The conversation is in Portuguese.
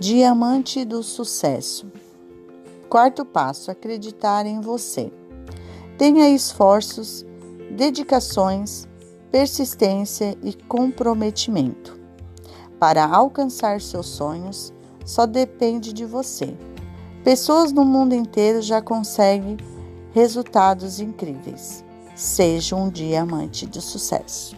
Diamante do sucesso. Quarto passo: acreditar em você. Tenha esforços, dedicações, persistência e comprometimento. Para alcançar seus sonhos, só depende de você. Pessoas no mundo inteiro já conseguem resultados incríveis. Seja um diamante de sucesso.